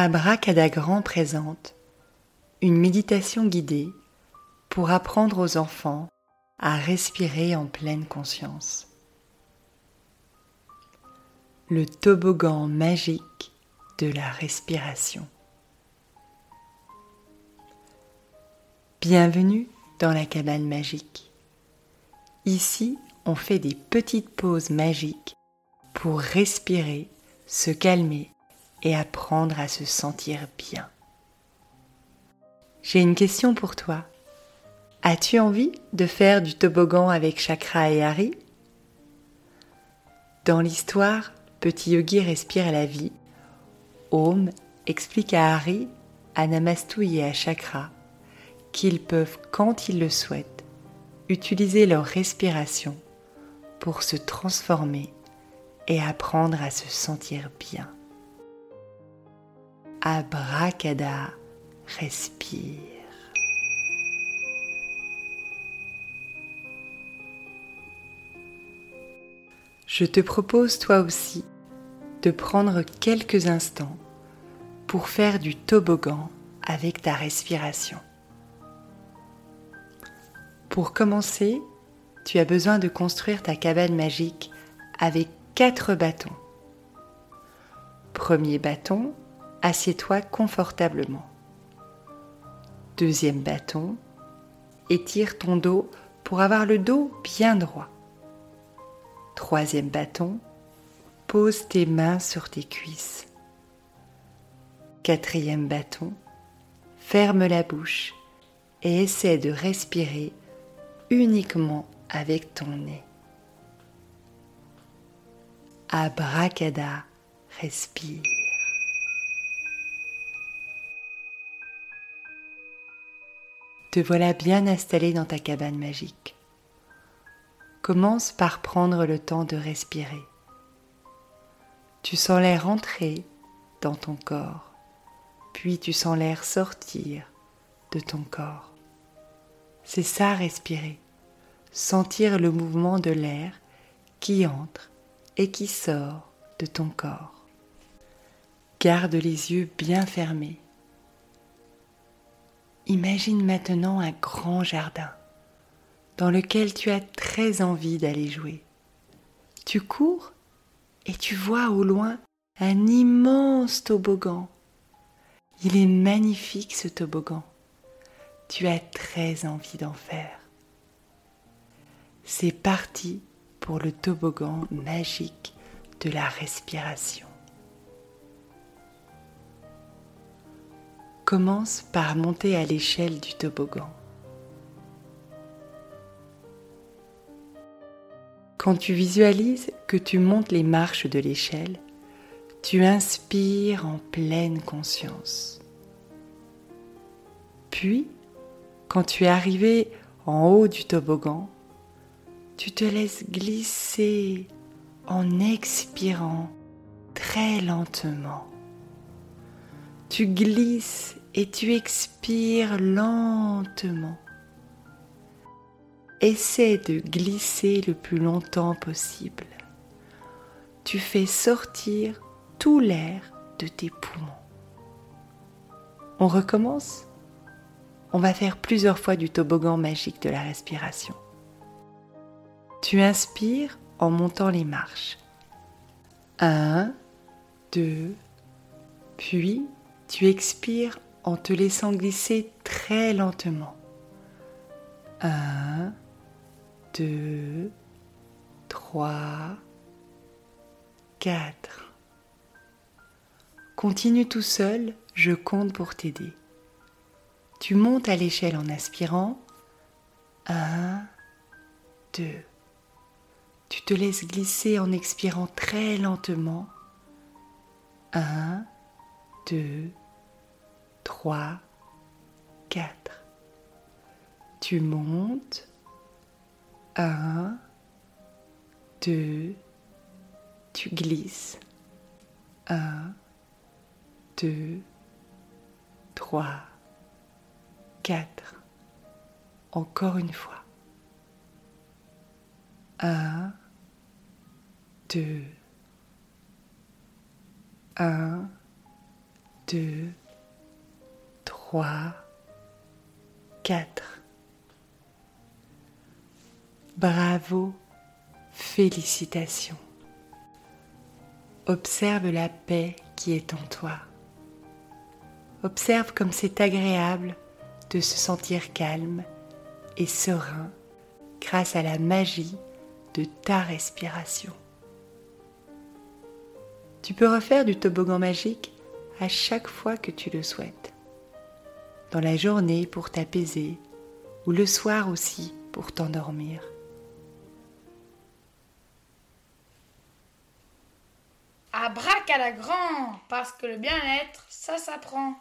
Abracadagran présente une méditation guidée pour apprendre aux enfants à respirer en pleine conscience. Le toboggan magique de la respiration. Bienvenue dans la cabane magique. Ici, on fait des petites pauses magiques pour respirer, se calmer et apprendre à se sentir bien. J'ai une question pour toi. As-tu envie de faire du toboggan avec Chakra et Harry Dans l'histoire, Petit Yogi respire la vie. Om explique à Harry, à Namastu et à Chakra qu'ils peuvent, quand ils le souhaitent, utiliser leur respiration pour se transformer et apprendre à se sentir bien. Abracada, respire. Je te propose toi aussi de prendre quelques instants pour faire du toboggan avec ta respiration. Pour commencer, tu as besoin de construire ta cabane magique avec quatre bâtons. Premier bâton, assieds-toi confortablement. Deuxième bâton, étire ton dos pour avoir le dos bien droit. Troisième bâton, pose tes mains sur tes cuisses. Quatrième bâton, ferme la bouche et essaie de respirer uniquement avec ton nez. Abracada, respire. Te voilà bien installé dans ta cabane magique. Commence par prendre le temps de respirer. Tu sens l'air entrer dans ton corps, puis tu sens l'air sortir de ton corps. C'est ça respirer, sentir le mouvement de l'air qui entre et qui sort de ton corps. Garde les yeux bien fermés Imagine maintenant un grand jardin dans lequel tu as très envie d'aller jouer. Tu cours et tu vois au loin un immense toboggan. Il est magnifique ce toboggan. Tu as très envie d'en faire. C'est parti pour le toboggan magique de la respiration. Commence par monter à l'échelle du toboggan. Quand tu visualises que tu montes les marches de l'échelle, tu inspires en pleine conscience. Puis, quand tu es arrivé en haut du toboggan, tu te laisses glisser en expirant très lentement. Tu glisses et tu expires lentement. Essaie de glisser le plus longtemps possible. Tu fais sortir tout l'air de tes poumons. On recommence? On va faire plusieurs fois du toboggan magique de la respiration. Tu inspires en montant les marches. Un, deux, puis tu expires en te laissant glisser très lentement. Un, deux, trois, quatre. Continue tout seul, je compte pour t'aider. Tu montes à l'échelle en aspirant. Un, deux. Tu te laisses glisser en expirant très lentement. Un, deux, 3, 4. Tu montes. 1, 2, tu glisses. 1, 2, 3, 4. Encore une fois. 1, 2, 1, 2, 3, 4. Bravo, félicitations. Observe la paix qui est en toi. Observe comme c'est agréable de se sentir calme et serein grâce à la magie de ta respiration. Tu peux refaire du toboggan magique à chaque fois que tu le souhaites. Dans la journée pour t'apaiser ou le soir aussi pour t'endormir. À braque à la grand, parce que le bien-être, ça s'apprend.